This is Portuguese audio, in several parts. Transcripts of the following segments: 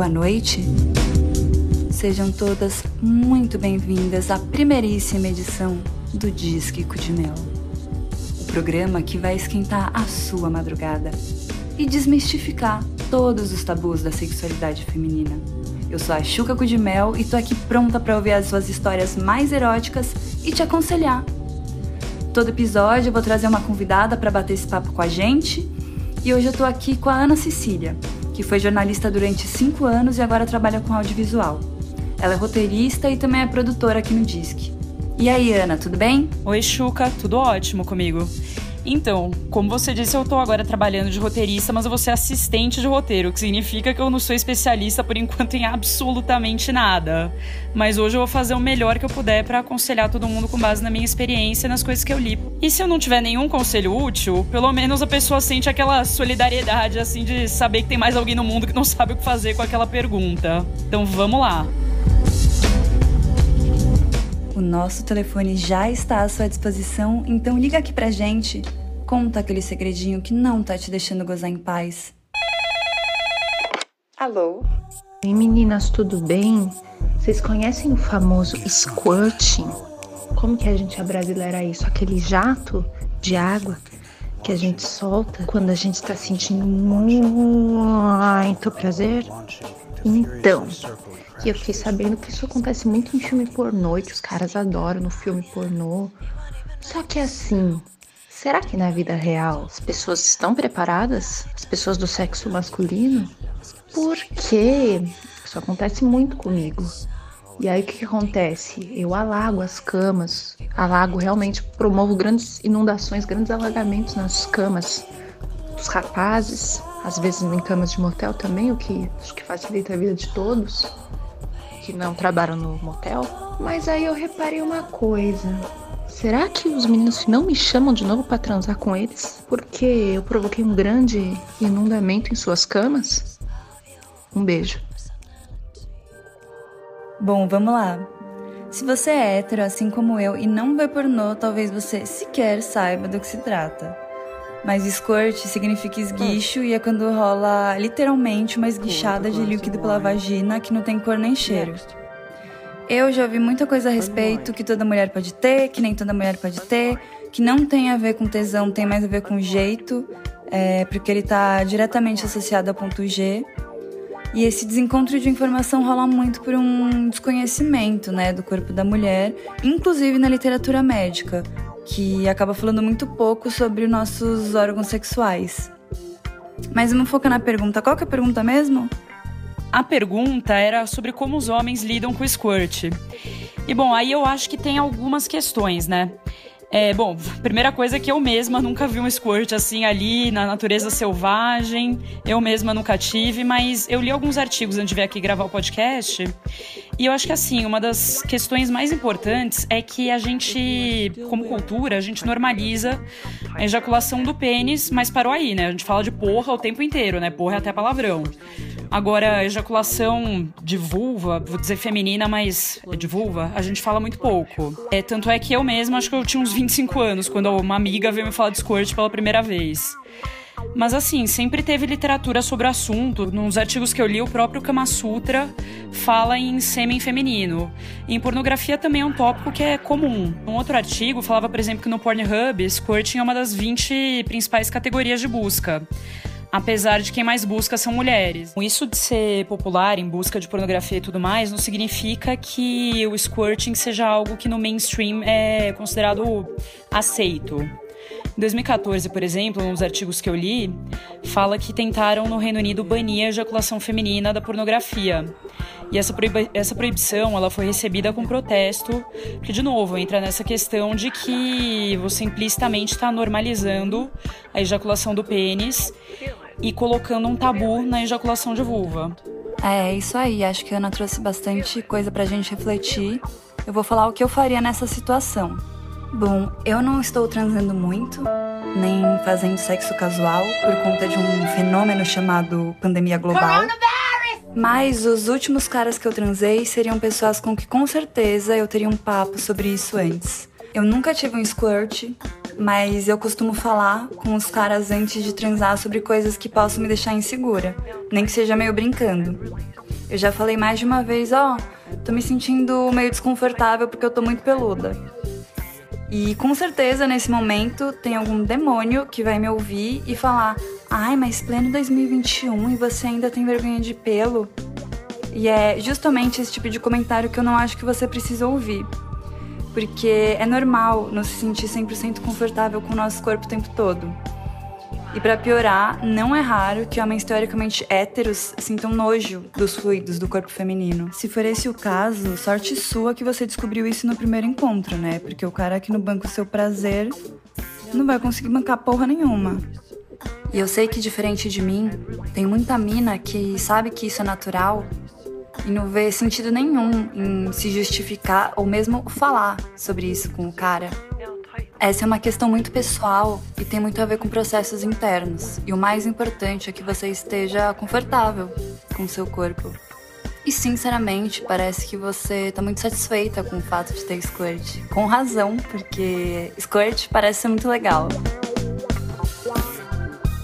boa noite. Sejam todas muito bem-vindas à primeiríssima edição do Disque de Mel. O programa que vai esquentar a sua madrugada e desmistificar todos os tabus da sexualidade feminina. Eu sou a Chuca Cudimel e tô aqui pronta para ouvir as suas histórias mais eróticas e te aconselhar. Todo episódio eu vou trazer uma convidada para bater esse papo com a gente. E hoje eu tô aqui com a Ana Cecília, que foi jornalista durante cinco anos e agora trabalha com audiovisual. Ela é roteirista e também é produtora aqui no Disque. E aí, Ana, tudo bem? Oi, Chuca, tudo ótimo comigo. Então, como você disse, eu tô agora trabalhando de roteirista, mas eu vou ser assistente de roteiro, o que significa que eu não sou especialista por enquanto em absolutamente nada. Mas hoje eu vou fazer o melhor que eu puder para aconselhar todo mundo com base na minha experiência e nas coisas que eu li. E se eu não tiver nenhum conselho útil, pelo menos a pessoa sente aquela solidariedade assim de saber que tem mais alguém no mundo que não sabe o que fazer com aquela pergunta. Então, vamos lá. O nosso telefone já está à sua disposição, então liga aqui pra gente. Conta aquele segredinho que não tá te deixando gozar em paz. Alô? Oi meninas, tudo bem? Vocês conhecem o famoso squirting? Como que a gente abrasileira isso? Aquele jato de água que a gente solta quando a gente está sentindo muito prazer? Então, e eu fiquei sabendo que isso acontece muito em filme pornô e que os caras adoram no filme pornô. Só que assim, será que na vida real as pessoas estão preparadas? As pessoas do sexo masculino? Porque isso acontece muito comigo. E aí o que, que, acontece? Eu alago as camas, alago realmente, promovo grandes inundações, grandes alagamentos nas camas dos rapazes, às vezes em camas de motel também, o que acho que facilita a vida de todos que não trabalham no motel. Mas aí eu reparei uma coisa. Será que os meninos não me chamam de novo para transar com eles? Porque eu provoquei um grande inundamento em suas camas? Um beijo. Bom, vamos lá. Se você é hétero, assim como eu, e não vê pornô, talvez você sequer saiba do que se trata. Mas squirt significa esguicho e é quando rola literalmente uma esguichada de líquido pela vagina que não tem cor nem cheiro. Eu já ouvi muita coisa a respeito que toda mulher pode ter, que nem toda mulher pode ter, que não tem a ver com tesão, tem mais a ver com jeito, é, porque ele está diretamente associado ao ponto G. E esse desencontro de informação rola muito por um desconhecimento né, do corpo da mulher, inclusive na literatura médica que acaba falando muito pouco sobre nossos órgãos sexuais. Mas vamos focar na pergunta. Qual que é a pergunta mesmo? A pergunta era sobre como os homens lidam com o squirt. E bom, aí eu acho que tem algumas questões, né? É, bom, primeira coisa é que eu mesma nunca vi um squirt assim ali na natureza selvagem. Eu mesma nunca tive, mas eu li alguns artigos antes de vir aqui gravar o podcast. E eu acho que assim, uma das questões mais importantes é que a gente, como cultura, a gente normaliza a ejaculação do pênis, mas parou aí, né? A gente fala de porra o tempo inteiro, né? Porra é até palavrão. Agora, ejaculação de vulva, vou dizer feminina, mas de vulva, a gente fala muito pouco. É, tanto é que eu mesma, acho que eu tinha uns 25 anos, quando uma amiga veio me falar de squirt pela primeira vez. Mas assim, sempre teve literatura sobre o assunto. Nos artigos que eu li, o próprio Kama Sutra fala em sêmen feminino. Em pornografia também é um tópico que é comum. Um outro artigo falava, por exemplo, que no Pornhub, squirting é uma das 20 principais categorias de busca apesar de quem mais busca são mulheres. Isso de ser popular em busca de pornografia e tudo mais não significa que o squirting seja algo que no mainstream é considerado aceito. Em 2014, por exemplo, nos artigos que eu li, fala que tentaram no Reino Unido banir a ejaculação feminina da pornografia. E essa, essa proibição ela foi recebida com protesto, que, de novo, entra nessa questão de que você implicitamente está normalizando a ejaculação do pênis e colocando um tabu na ejaculação de vulva. É, isso aí. Acho que a Ana trouxe bastante coisa pra gente refletir. Eu vou falar o que eu faria nessa situação. Bom, eu não estou transando muito, nem fazendo sexo casual por conta de um fenômeno chamado pandemia global. Mas os últimos caras que eu transei seriam pessoas com que com certeza eu teria um papo sobre isso antes. Eu nunca tive um squirt, mas eu costumo falar com os caras antes de transar sobre coisas que possam me deixar insegura, nem que seja meio brincando. Eu já falei mais de uma vez, ó, oh, tô me sentindo meio desconfortável porque eu tô muito peluda. E com certeza nesse momento tem algum demônio que vai me ouvir e falar: "Ai, mas pleno 2021 e você ainda tem vergonha de pelo?" E é justamente esse tipo de comentário que eu não acho que você precisa ouvir. Porque é normal não se sentir 100% confortável com o nosso corpo o tempo todo. E para piorar, não é raro que homens teoricamente héteros sintam nojo dos fluidos do corpo feminino. Se for esse o caso, sorte sua que você descobriu isso no primeiro encontro, né? Porque o cara aqui no banco seu prazer não vai conseguir bancar porra nenhuma. E eu sei que diferente de mim, tem muita mina que sabe que isso é natural e não vê sentido nenhum em se justificar ou mesmo falar sobre isso com o cara. Essa é uma questão muito pessoal e tem muito a ver com processos internos. E o mais importante é que você esteja confortável com seu corpo. E sinceramente, parece que você está muito satisfeita com o fato de ter squirt. Com razão, porque squirt parece ser muito legal.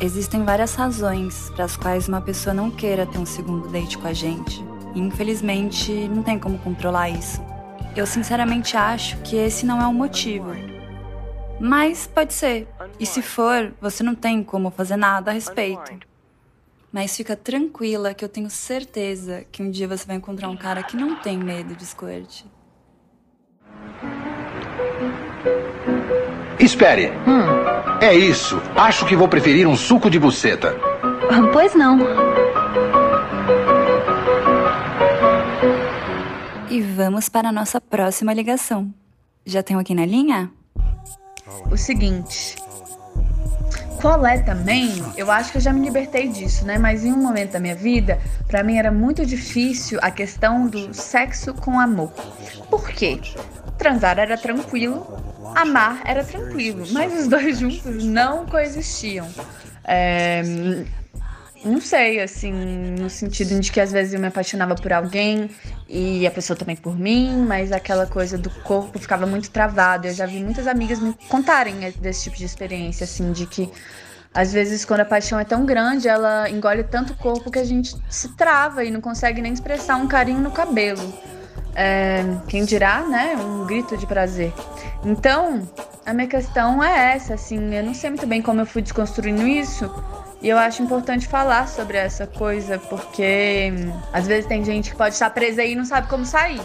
Existem várias razões para as quais uma pessoa não queira ter um segundo date com a gente. E infelizmente não tem como controlar isso. Eu sinceramente acho que esse não é o motivo. Mas pode ser. E se for, você não tem como fazer nada a respeito. Mas fica tranquila que eu tenho certeza que um dia você vai encontrar um cara que não tem medo de squirt. Espere. Hum. É isso. Acho que vou preferir um suco de buceta. Pois não. E vamos para a nossa próxima ligação. Já tem alguém na linha? o seguinte. Qual é também? Eu acho que eu já me libertei disso, né? Mas em um momento da minha vida, para mim era muito difícil a questão do sexo com amor. Por quê? Transar era tranquilo, amar era tranquilo, mas os dois juntos não coexistiam. É, não sei, assim, no sentido de que às vezes eu me apaixonava por alguém e a pessoa também por mim, mas aquela coisa do corpo ficava muito travado. Eu já vi muitas amigas me contarem desse tipo de experiência, assim, de que às vezes quando a paixão é tão grande, ela engole tanto o corpo que a gente se trava e não consegue nem expressar um carinho no cabelo. É, quem dirá, né? Um grito de prazer. Então, a minha questão é essa, assim, eu não sei muito bem como eu fui desconstruindo isso, e eu acho importante falar sobre essa coisa, porque hum, às vezes tem gente que pode estar presa aí e não sabe como sair.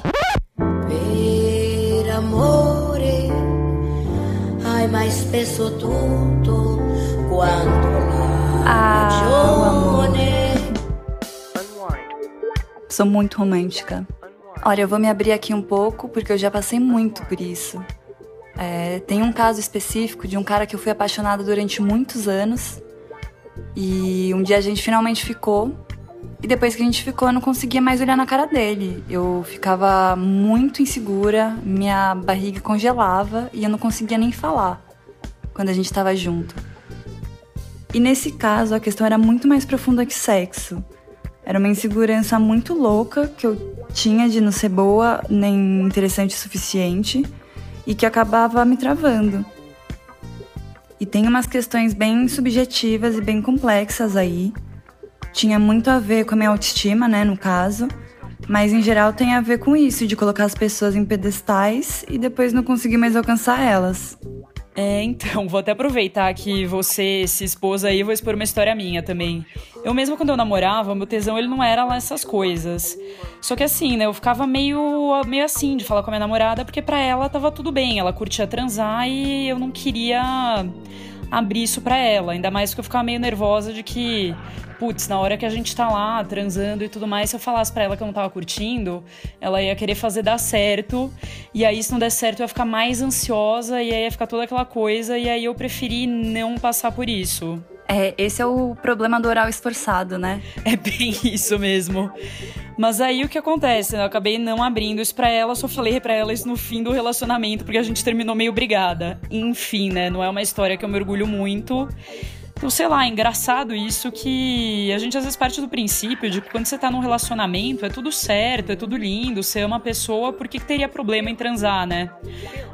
Per amore, hai mais spesso tutto quanto ah, Sou muito romântica. Olha, eu vou me abrir aqui um pouco porque eu já passei muito por isso. É, tem um caso específico de um cara que eu fui apaixonada durante muitos anos e um dia a gente finalmente ficou. E depois que a gente ficou, eu não conseguia mais olhar na cara dele. Eu ficava muito insegura, minha barriga congelava e eu não conseguia nem falar quando a gente estava junto. E nesse caso, a questão era muito mais profunda que sexo. Era uma insegurança muito louca que eu tinha de não ser boa nem interessante o suficiente e que acabava me travando. E tem umas questões bem subjetivas e bem complexas aí. Tinha muito a ver com a minha autoestima, né, no caso. Mas em geral tem a ver com isso, de colocar as pessoas em pedestais e depois não conseguir mais alcançar elas. É, então, vou até aproveitar que você se expôs aí, vou expor uma história minha também. Eu mesmo quando eu namorava, meu tesão ele não era lá essas coisas. Só que assim, né, eu ficava meio meio assim de falar com a minha namorada, porque para ela tava tudo bem, ela curtia transar e eu não queria abrir isso para ela, ainda mais que eu ficava meio nervosa de que putz, na hora que a gente tá lá transando e tudo mais, se eu falasse para ela que eu não tava curtindo, ela ia querer fazer dar certo. E aí, se não der certo, eu ia ficar mais ansiosa e aí ia ficar toda aquela coisa. E aí eu preferi não passar por isso. É, esse é o problema do oral esforçado, né? É bem isso mesmo. Mas aí o que acontece? Eu acabei não abrindo isso pra ela, só falei pra ela isso no fim do relacionamento, porque a gente terminou meio brigada. Enfim, né? Não é uma história que eu me orgulho muito. Então, sei lá, é engraçado isso que a gente às vezes parte do princípio de que quando você tá num relacionamento é tudo certo, é tudo lindo, você ama a pessoa, por que, teria problema em transar, né?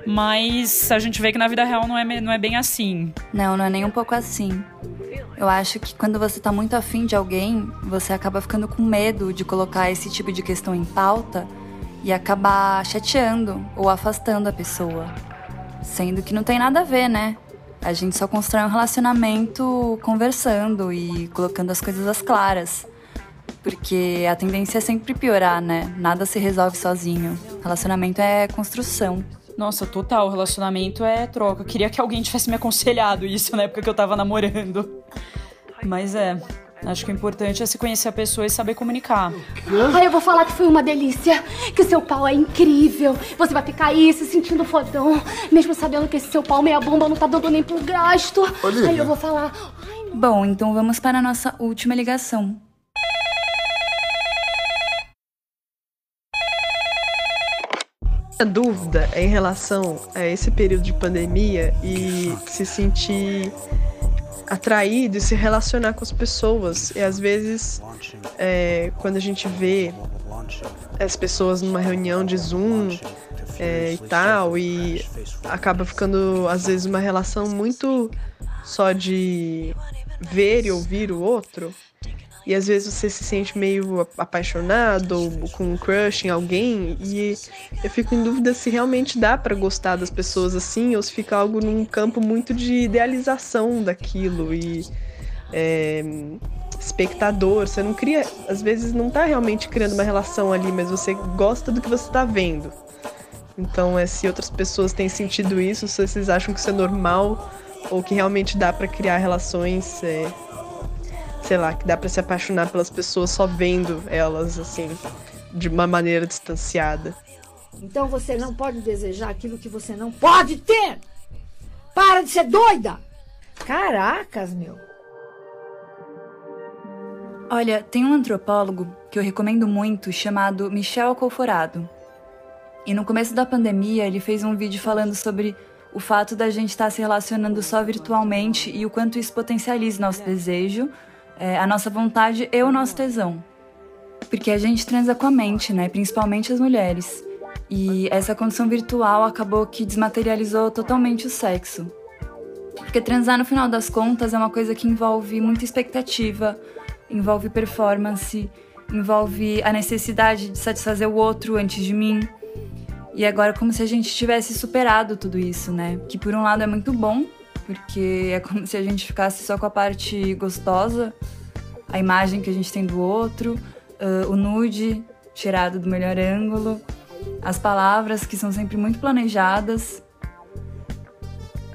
Mas a gente vê que na vida real não é, não é bem assim. Não, não é nem um pouco assim. Eu acho que quando você tá muito afim de alguém, você acaba ficando com medo de colocar esse tipo de questão em pauta e acabar chateando ou afastando a pessoa. Sendo que não tem nada a ver, né? A gente só constrói um relacionamento conversando e colocando as coisas às claras. Porque a tendência é sempre piorar, né? Nada se resolve sozinho. Relacionamento é construção. Nossa, total, relacionamento é troca. Queria que alguém tivesse me aconselhado isso na época que eu tava namorando. Mas é, Acho que o importante é se conhecer a pessoa e saber comunicar. Ai, eu vou falar que foi uma delícia, que seu pau é incrível. Você vai ficar aí se sentindo fodão, mesmo sabendo que esse seu pau meia bomba não tá dando nem pro gasto. Olivia. Aí eu vou falar. Ai, Bom, então vamos para a nossa última ligação. A dúvida é em relação a esse período de pandemia e se sentir atraído e se relacionar com as pessoas. E às vezes, é, quando a gente vê as pessoas numa reunião de Zoom é, e tal, e acaba ficando, às vezes, uma relação muito só de ver e ouvir o outro. E às vezes você se sente meio apaixonado ou com um crush em alguém e eu fico em dúvida se realmente dá para gostar das pessoas assim ou se fica algo num campo muito de idealização daquilo e é, espectador. Você não cria, às vezes não tá realmente criando uma relação ali, mas você gosta do que você tá vendo. Então, é, se outras pessoas têm sentido isso, se vocês acham que isso é normal ou que realmente dá para criar relações é, sei lá, que dá para se apaixonar pelas pessoas só vendo elas assim, de uma maneira distanciada. Então você não pode desejar aquilo que você não pode ter. Para de ser doida. Caracas, meu. Olha, tem um antropólogo que eu recomendo muito chamado Michel Alcoforado. E no começo da pandemia ele fez um vídeo falando sobre o fato da gente estar se relacionando só virtualmente e o quanto isso potencializa nosso desejo, é, a nossa vontade e o nosso tesão. Porque a gente transa com a mente, né? Principalmente as mulheres. E essa condição virtual acabou que desmaterializou totalmente o sexo. Porque transar, no final das contas, é uma coisa que envolve muita expectativa, envolve performance, envolve a necessidade de satisfazer o outro antes de mim. E agora, como se a gente tivesse superado tudo isso, né? Que por um lado é muito bom, porque é como se a gente ficasse só com a parte gostosa, a imagem que a gente tem do outro, uh, o nude tirado do melhor ângulo, as palavras que são sempre muito planejadas.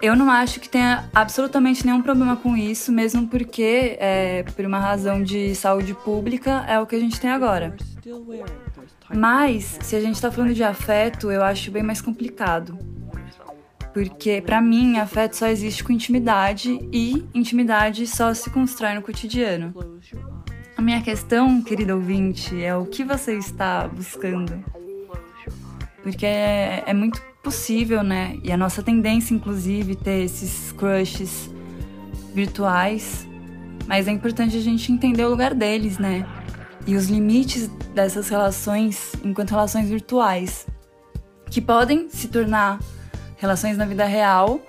Eu não acho que tenha absolutamente nenhum problema com isso, mesmo porque, é, por uma razão de saúde pública, é o que a gente tem agora. Mas, se a gente está falando de afeto, eu acho bem mais complicado. Porque, para mim, afeto só existe com intimidade e intimidade só se constrói no cotidiano. A minha questão, querido ouvinte, é o que você está buscando. Porque é, é muito possível, né? E a nossa tendência, inclusive, ter esses crushes virtuais. Mas é importante a gente entender o lugar deles, né? E os limites dessas relações enquanto relações virtuais, que podem se tornar relações na vida real.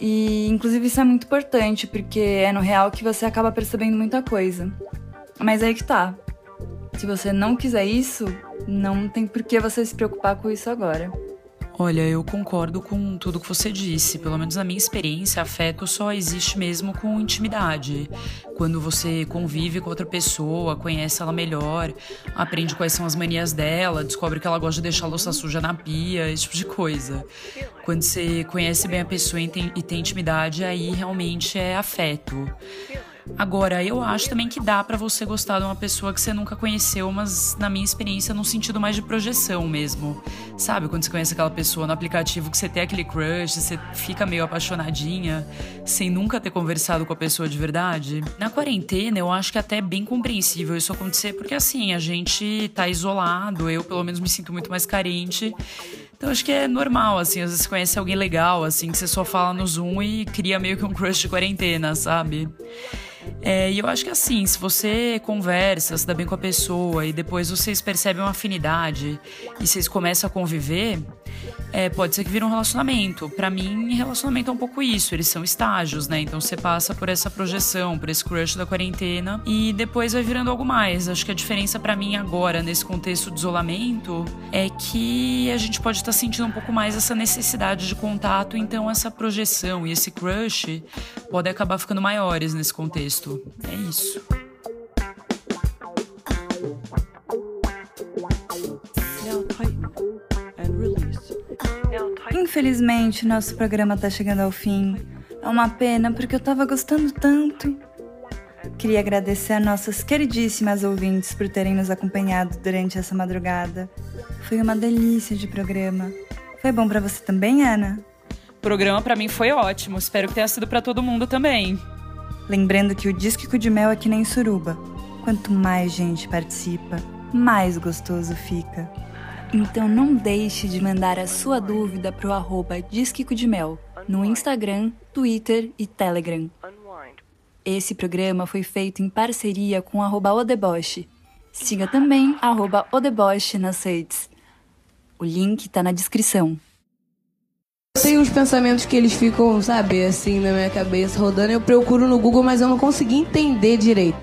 E inclusive isso é muito importante, porque é no real que você acaba percebendo muita coisa. Mas aí que tá. Se você não quiser isso, não tem por que você se preocupar com isso agora. Olha, eu concordo com tudo que você disse. Pelo menos na minha experiência, afeto só existe mesmo com intimidade. Quando você convive com outra pessoa, conhece ela melhor, aprende quais são as manias dela, descobre que ela gosta de deixar a louça suja na pia, esse tipo de coisa. Quando você conhece bem a pessoa e tem, intimidade, aí realmente é afeto. Agora, eu acho também que dá para você gostar de uma pessoa que você nunca conheceu, mas na minha experiência, no sentido mais de projeção mesmo. Sabe, quando você conhece aquela pessoa no aplicativo que você tem aquele crush, você fica meio apaixonadinha, sem nunca ter conversado com a pessoa de verdade? Na quarentena, eu acho que até é bem compreensível isso acontecer, porque assim, a gente tá isolado, eu pelo menos me sinto muito mais carente Então acho que é normal, assim, às vezes você conhece alguém legal, assim, que você só fala no Zoom e cria meio que um crush de quarentena, sabe? É, e eu acho que assim, se você conversa, se dá bem com a pessoa e depois vocês percebem uma afinidade e vocês começam a conviver, é, pode ser que vire um relacionamento. Para mim, relacionamento é um pouco isso, eles são estágios, né? Então você passa por essa projeção, por esse crush da quarentena e depois vai virando algo mais. Acho que a diferença para mim agora, nesse contexto de isolamento, é que a gente pode estar tá sentindo um pouco mais essa necessidade de contato, então essa projeção e esse crush podem acabar ficando maiores nesse contexto. É isso. Infelizmente, nosso programa tá chegando ao fim. É uma pena porque eu tava gostando tanto. Queria agradecer a nossas queridíssimas ouvintes por terem nos acompanhado durante essa madrugada. Foi uma delícia de programa. Foi bom para você também, Ana? O programa para mim foi ótimo. Espero que tenha sido para todo mundo também. Lembrando que o Disque de Mel é que nem suruba. Quanto mais gente participa, mais gostoso fica. Então não deixe de mandar a sua dúvida pro arroba Disquico de Mel no Instagram, Twitter e Telegram. Esse programa foi feito em parceria com arroba Odeboche. Siga também arroba Odeboche nas redes. O link tá na descrição. Tem uns pensamentos que eles ficam, sabe, assim na minha cabeça rodando. Eu procuro no Google, mas eu não consegui entender direito.